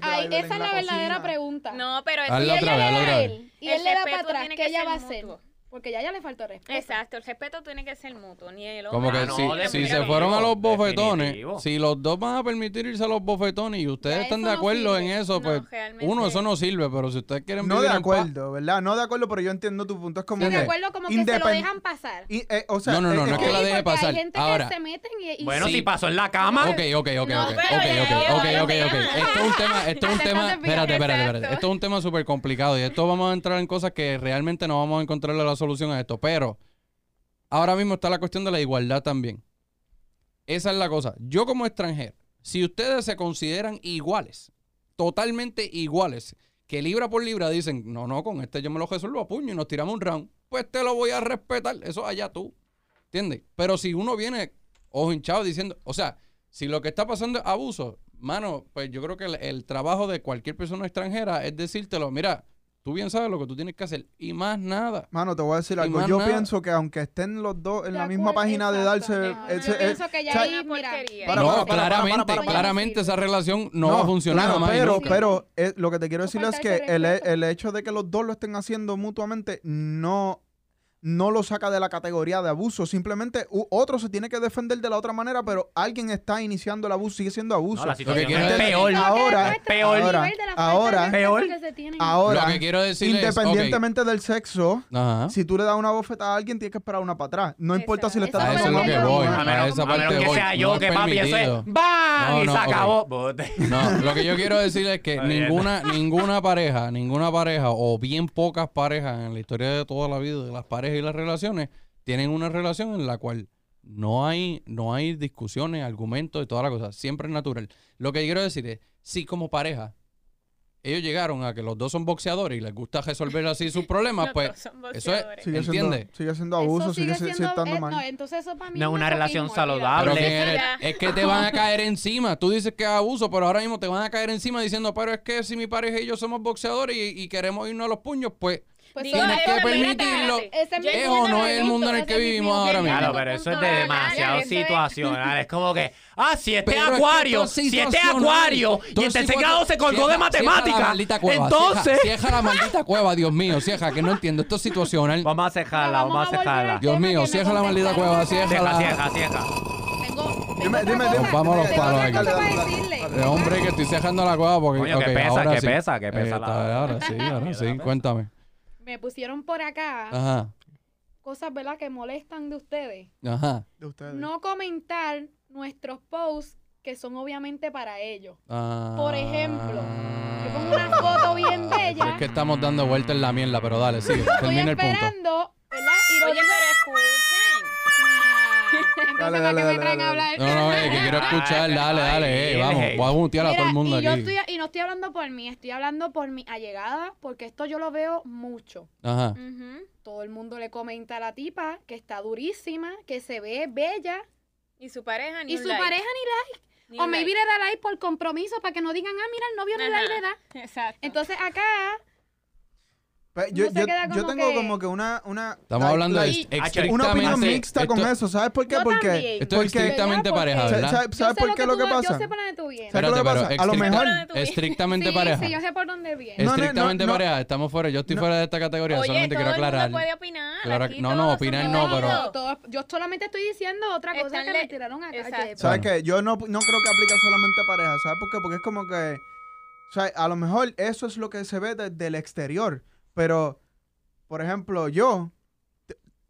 Ay, esa es la verdadera pregunta. No, pero Si ella le da a él y él le da para atrás, ¿qué ella va a hacer? Porque ya ya le faltó respeto. Exacto, el respeto tiene que ser mutuo, ni el Como hombre que Ah, si, no, si se fueron a los bofetones, definitivo. si los dos van a permitir irse a los bofetones y ustedes Ya están de no acuerdo en eso, No, pues uno, eso no sirve, pero si ustedes quieren No vivir de en paz- acuerdo, ¿verdad? No de acuerdo, pero yo entiendo tu punto. Es como Sí, de que- acuerdo, como que se lo dejan pasar. y, eh, o sea, No, no, no, no es que Sí, la deje pasar. Hay gente Ahora- que se meten y, y Bueno, Sí. si pasó en la cama. Ok, ok, ok, No, ok, ok, ok, ok. Esto es un tema, esto es un tema, espérate, espérate, espérate. Esto es un tema súper complicado y esto vamos a entrar en cosas que realmente no vamos a encontrarle la solución a esto. Pero ahora mismo está la cuestión de la igualdad también. Esa es la cosa. Yo como extranjero, si ustedes se consideran iguales, totalmente iguales, que libra por libra dicen, no, no, con este yo me lo resuelvo a puño y nos tiramos un round, pues te lo voy a respetar. Eso allá tú. ¿Entiendes? Pero si uno viene ojo hinchado diciendo, o sea, si lo que está pasando es abuso, mano, pues yo creo que el, el trabajo de cualquier persona extranjera es decírtelo, mira, tú bien sabes lo que tú tienes que hacer y más nada. Mano, te voy a decir Y algo. Yo nada. pienso que aunque estén los dos en De la misma acuerdo, página de darse... No, ese- yo pienso que ya o sea, ahí, Una mira, porquería. Para, no, para, para, claramente, claramente esa relación no, va a funcionar claro, pero, ¿no? pero eh, lo que te quiero No decir es que el, el hecho de que los dos lo estén haciendo mutuamente no, no lo saca de la categoría de abuso. Simplemente otro se tiene que defender de la otra manera, pero alguien está iniciando el abuso, sigue siendo abuso. No, la situación quiero es decir- peor. Ahora, peor. ahora, ahora, peor. que. Ahora, Lo que quiero decir es, independientemente del sexo, Ajá. si tú le das una bofetada a alguien, tienes que esperar una para atrás. No importa si le estás A eso es dando lo que una voy. o no. A menos, esa a menos parte que voy. sea No yo es que papi, eso es. ¡bam! No, y no, se acabó. Bote. No, lo que yo quiero decir es que ninguna, ninguna pareja, ninguna pareja o bien pocas parejas en la historia de toda la vida de las parejas y las relaciones tienen una relación en la cual no hay, no hay discusiones, argumentos y toda la cosa. Siempre es natural. Lo que quiero decir es, si como pareja ellos llegaron a que los dos son boxeadores y les gusta resolver así sus problemas, Los pues dos son eso es- boxeadores. Sigue siendo, ¿Entiendes? sigue siendo Eso abuso, sigue, sigue si- siendo, estando eh, mal. no, entonces eso para mí No es es una relación saludable. Pero Hable. que eres- Ya. es que te van a caer encima. Tú dices que es abuso, pero ahora mismo te van a caer encima diciendo, pero es que si mi pareja y yo somos boxeadores y, y queremos irnos a los puños, pues Pues Digo, tienes que permitirlo. ese es mi Yo ¿Es entiendo o no es el mundo en el que vivimos ahora mismo? Claro, pero eso es de de demasiado situacional. Es como que, ah, si este Pero es que acuario, si este acuario y en tercer grado se colgó cierra- de cueva, entonces... Cierra, cierra la maldita cueva, Dios mío, cierra, que no entiendo. Esto es situacional. Vamos a cejarla, Vamos a cejarla. Dios mío, cierra la maldita cueva. Cieja, cieja, cieja. Tengo, tengo Dime, dime, dime. Vamos a los palos aquí. Eh, hombre, que estoy cejando la cueva porque. Coño, que pesa, ahora que sí. pesa, que pesa Eh, la- Ahora sí, ahora sí, cuéntame. Me pusieron por acá Ajá, cosas, ¿verdad?, que molestan de ustedes. ajá. De ustedes. No comentar nuestros posts que son obviamente para ellos. Ah. Por ejemplo, Yo pongo una foto bien bella. Es que estamos dando vueltas en la mierda, pero dale, sigue. Estoy Termina el punto. esperando, ¿verdad? Y lo Oye, pero escuchen. Entonces, Dale, ¿para dale, dale, traen a dale. hablar? No, no, eh, que quiero escuchar, dale, dale, eh, vamos. Voy a mutear a todo el mundo y yo aquí. estoy, y no estoy hablando por mí, estoy hablando por mi allegada, porque esto yo lo veo mucho. Ajá. Ujú. Todo el mundo le comenta a la tipa que está durísima, que se ve bella, Y su pareja ni y un su like, pareja ni ni la... O un maybe like. le da like por compromiso para que no digan, ah, mira, el novio ni Ajá. like le da. Exacto. Entonces acá, Pues, yo, yo- yo tengo que- como que una... una Estamos like- hablando de Una estrictamente. una opinión mixta con esto- eso. ¿Sabes por qué? yo Porque... Esto es estrictamente pareja, ¿verdad? sa- yo ¿Sabes sé por qué lo que Yo pasa? sé por dónde tú vienes. ¿Sabes lo Espérate, que pero pasa? A lo mejor... estrictamente pareja. sí, yo sé por dónde viene. No, no, Estrictamente no. pareja, estamos fuera. Yo estoy No. fuera de esta categoría, Oye, solamente todo quiero el mundo aclarar. puede opinar. Claro, aquí no, no, opinar no, pero- yo solamente estoy diciendo otra cosa que me tiraron acá. ¿Sabes qué? Yo no, no creo que aplique solamente a pareja. ¿Sabes por qué? Porque es como que... O sea, a lo mejor eso es lo que se ve desde el exterior. Pero, por ejemplo, yo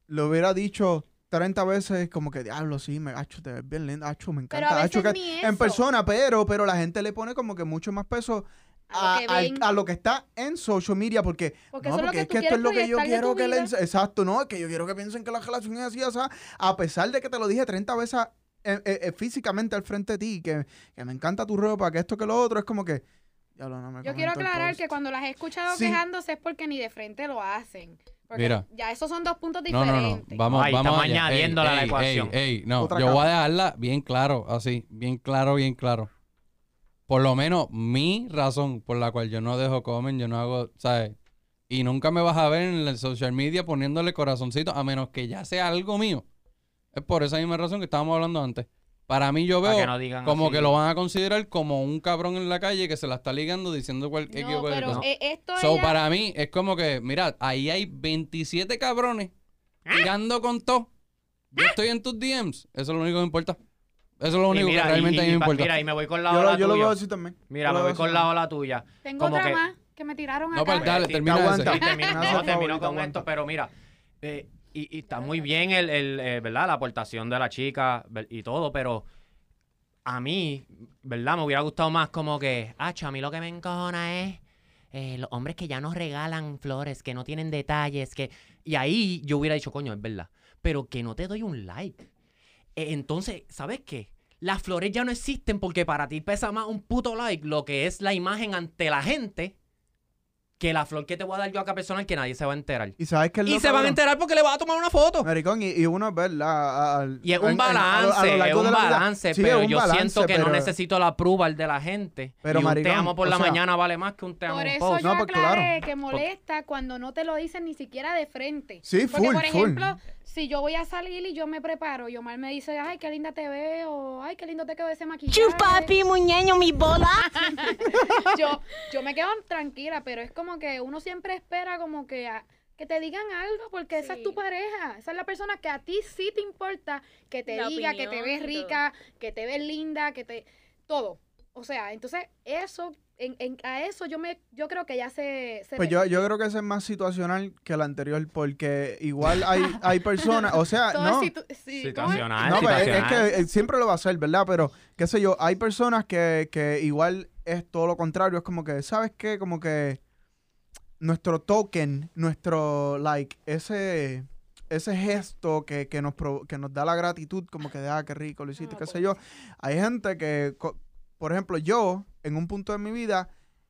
le hubiera dicho 30 veces como que, diablo, sí, me gacho, te ves bien linda, acho, me Pero encanta. a acho, veces que-". ni en persona, pero, pero la gente le pone como que mucho más peso A a, lo que al- ven. a lo que está en social media porque, Porque no, es lo que es tú que esto es lo que yo quiero que le exacto no es que yo quiero que piensen que la relación es así o sea, a pesar de que te lo dije 30 veces eh, eh, eh, físicamente al frente de ti que, que me encanta tu ropa que esto que lo otro es como que no me Yo quiero aclarar que cuando las he escuchado Sí. quejándose es porque ni de frente lo hacen. Porque Mira. ya esos son dos puntos No, no, diferentes. no. Vamos, Ay, vamos estamos allá. Ey, añadiéndola a la ey, ecuación. ey, ey, no, Otra yo voy a dejarla bien claro, así, bien claro, bien claro. Por lo menos mi razón por la cual yo no dejo comen, yo no hago, ¿sabes? Y nunca me vas a ver en el social media poniéndole corazoncito, a menos que ya sea algo mío. Es por esa misma razón que estábamos hablando antes. Para mí yo veo que no digan como así. que lo van a considerar como un cabrón en la calle que se la está ligando diciendo cualquier No, cualquier pero cosa. eh, esto So, ella- para mí es como que, mira, ahí hay 27 cabrones ¿Ah? tirando con todo. Yo estoy en tus DMs. Eso es lo único que me importa. Eso es lo único mira, que y- realmente a mí y me pa- importa. Mira, y me voy con la yo, ola lo, yo lo tuya. veo así también Mira, Yo me voy con la ola tuya. Tengo como otra que- más que me tiraron No, acá. pues dale, termina Me no, termino con esto, pero mira, eh, y, está muy bien el, el, eh, ¿verdad? la aportación de la chica y todo, pero a mí, ¿verdad? Me hubiera gustado más como que, ah, a mí lo que me encojona es eh, los hombres que ya nos regalan flores, que no tienen detalles, que... Y ahí yo hubiera dicho, coño, es verdad. Pero que no te doy un like. Eh, entonces, ¿sabes qué? Las flores ya no existen porque para ti pesa más un puto like lo que es la imagen ante la gente que la flor que te voy a dar yo a cada persona que nadie se va a enterar. Y sabes que es Y se van a enterar porque le vas a tomar una foto. Maricón, y, y uno es verdad. al- Y es un en- a lo- a balance, lo es un balance, Sí, pero un yo balance, siento que no necesito la approval de la gente. Pero, y un te maricón, amo por la sea- mañana vale más que un te amo Por eso post. yo No, pues, aclaré claro. que molesta cuando no te lo dicen ni siquiera de frente. Sí, Porque, full, por full. Si yo voy a salir y yo me preparo y Omar me dice, ay, qué linda te veo, ay, qué lindo te quedó ese maquillaje. Chupapi, muñeño, mi bola. yo, yo me quedo tranquila, pero es como que uno siempre espera como que, a- que te digan algo, porque esa es tu pareja. Esa es la persona que a ti sí te importa, que te La diga que te ves rica, que te ves linda, que te... Todo. O sea, entonces eso, en, en- a eso yo me yo creo que ya se... se Pues yo, yo creo que ese es más situacional que el anterior, porque igual hay, hay personas, o sea, no. Situacional, No, pues, es, es situacional. que siempre lo va a hacer, ¿verdad? Pero, qué sé yo, hay personas que, que igual es todo lo contrario. Es como que, ¿sabes qué? Como que nuestro token, nuestro, like, ese, ese gesto que, que nos, que nos da la gratitud, como que, de, ah, qué rico, lo hiciste, Ah, qué pues sé yo. Hay gente que, por ejemplo, yo, en un punto de mi vida,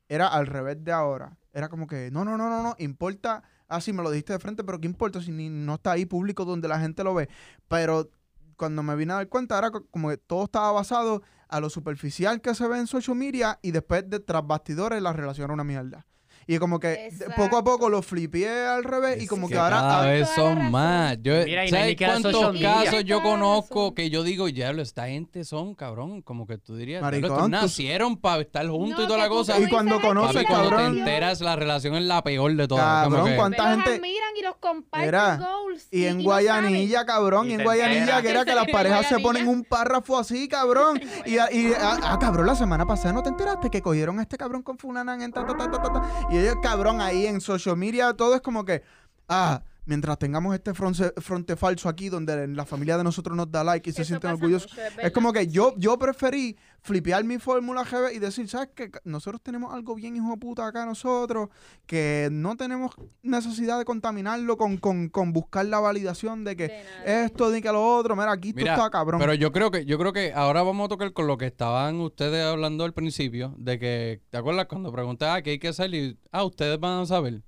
era al revés de ahora. Era como que, no, no, no, no, no, importa. Ah, sí, me lo dijiste de frente, pero ¿qué importa si ni, no está ahí público donde la gente lo ve? Pero cuando me vine a dar cuenta, era co- como que todo estaba basado a lo superficial que se ve en social media y después de tras bastidores la relación era una mierda. Y como que poco a poco lo flipié al revés y como que, que ahora... cada vez son más. Yo, Mira, y ¿Sabes cuántos casos yo conozco que yo digo, diablo, esta gente son, cabrón, como que tú dirías, Maricón, tú- nacieron para estar juntos No, y toda la cosa. Y cuando dices, "Ay, conoces, qué cuando te cabrón. relación". enteras, la relación es la peor de todas. como Cabrón, que- ¿cuánta Los gente- admiran y los comparten goals. Y en Guayanilla, cabrón, Y y en Guayanilla, que era que las parejas se ponen un párrafo así, cabrón. Y, a- y a- ah, cabrón, la semana pasada no te enteraste que cogieron a este cabrón con fulana en ta, ta, ta, ta, ta, ta. Y ellos, cabrón, ahí en social media, todo es como que, ah, mientras tengamos este fronte, fronte falso aquí, donde la familia de nosotros nos da like y se Eso sienten orgullosos. mucho, Es como que yo, yo preferí flipear mi fórmula GB y decir, ¿sabes qué? Nosotros tenemos algo bien hijo de puta acá nosotros, que no tenemos necesidad de contaminarlo con, con, con buscar la validación de que De esto, de que lo otro, mira, aquí Mira, tú está cabrón. Pero yo creo que yo creo que ahora vamos a tocar con lo que estaban ustedes hablando al principio, de que, ¿te acuerdas cuando pregunté, ah, qué hay que hacer? Y, ah, ustedes van a saber.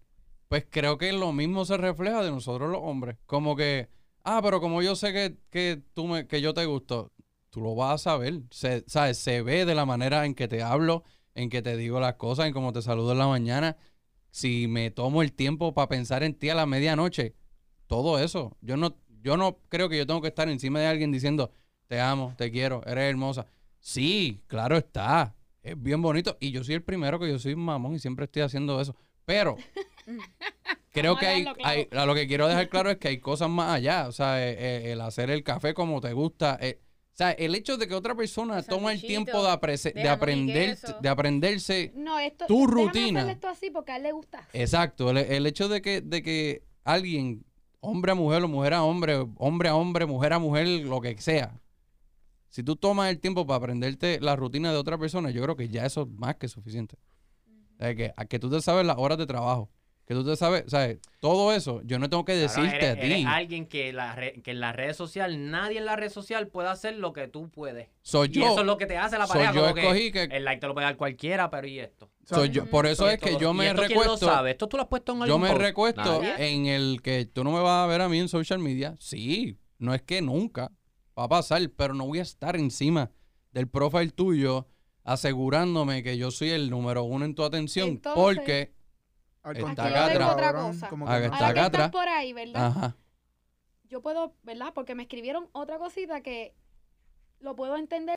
Pues creo que lo mismo se refleja de nosotros los hombres. Como que, ah, pero como yo sé que, que, tú me, que yo te gusto, tú lo vas a saber. Se, ¿sabes? Se ve de la manera en que te hablo, en que te digo las cosas, en cómo te saludo en la mañana. Si me tomo el tiempo para pensar en ti a la medianoche, todo eso. Yo no, yo no creo que yo tengo que estar encima de alguien diciendo, te amo, te quiero, eres hermosa. Sí, claro está. Es bien bonito. Y yo soy el primero que yo soy mamón y siempre estoy haciendo eso. Pero creo que hay, dejarlo claro. hay- a lo que quiero dejar claro es que hay cosas más allá. O sea, eh, eh, el hacer el café como te gusta. eh, o sea, el hecho de que otra persona El toma el tiempo de, de aprender, de aprenderse No, esto, Tu rutina. esto así porque a él le gusta. Exacto, el, el hecho de que, de que alguien, hombre a mujer o mujer a hombre, hombre a hombre, mujer a mujer, lo que sea, si tú tomas el tiempo para aprenderte la rutina de otra persona, yo creo que ya eso es más que suficiente. O sea, que, a que tú te sabes las horas de trabajo, que tú te sabes, ¿sabes? Todo eso, yo no tengo que Claro, decirte eres- a ti. eres alguien que, la re- que en la red social, nadie en la red social puede hacer lo que tú puedes. Soy y yo. eso es lo que te hace la soy pareja. yo que escogí que, el like te lo puede dar cualquiera, pero ¿y esto? soy yo. Por eso es que lo- yo ¿y me esto quién lo recuesto. sabe? ¿Esto tú lo has puesto en Yo algún me post? recuesto Nadie. en el que tú no me vas a ver a mí en social media. Sí, no es que nunca va a pasar, pero no voy a estar encima del profile tuyo asegurándome que yo soy el número uno en tu atención Entonces- porque... Al contrario, acá atrás. Otra cosa. como que está Ahora que acá estás atrás. por ahí, ¿verdad? Ajá. Yo puedo, ¿verdad? Porque me escribieron otra cosita que lo puedo entender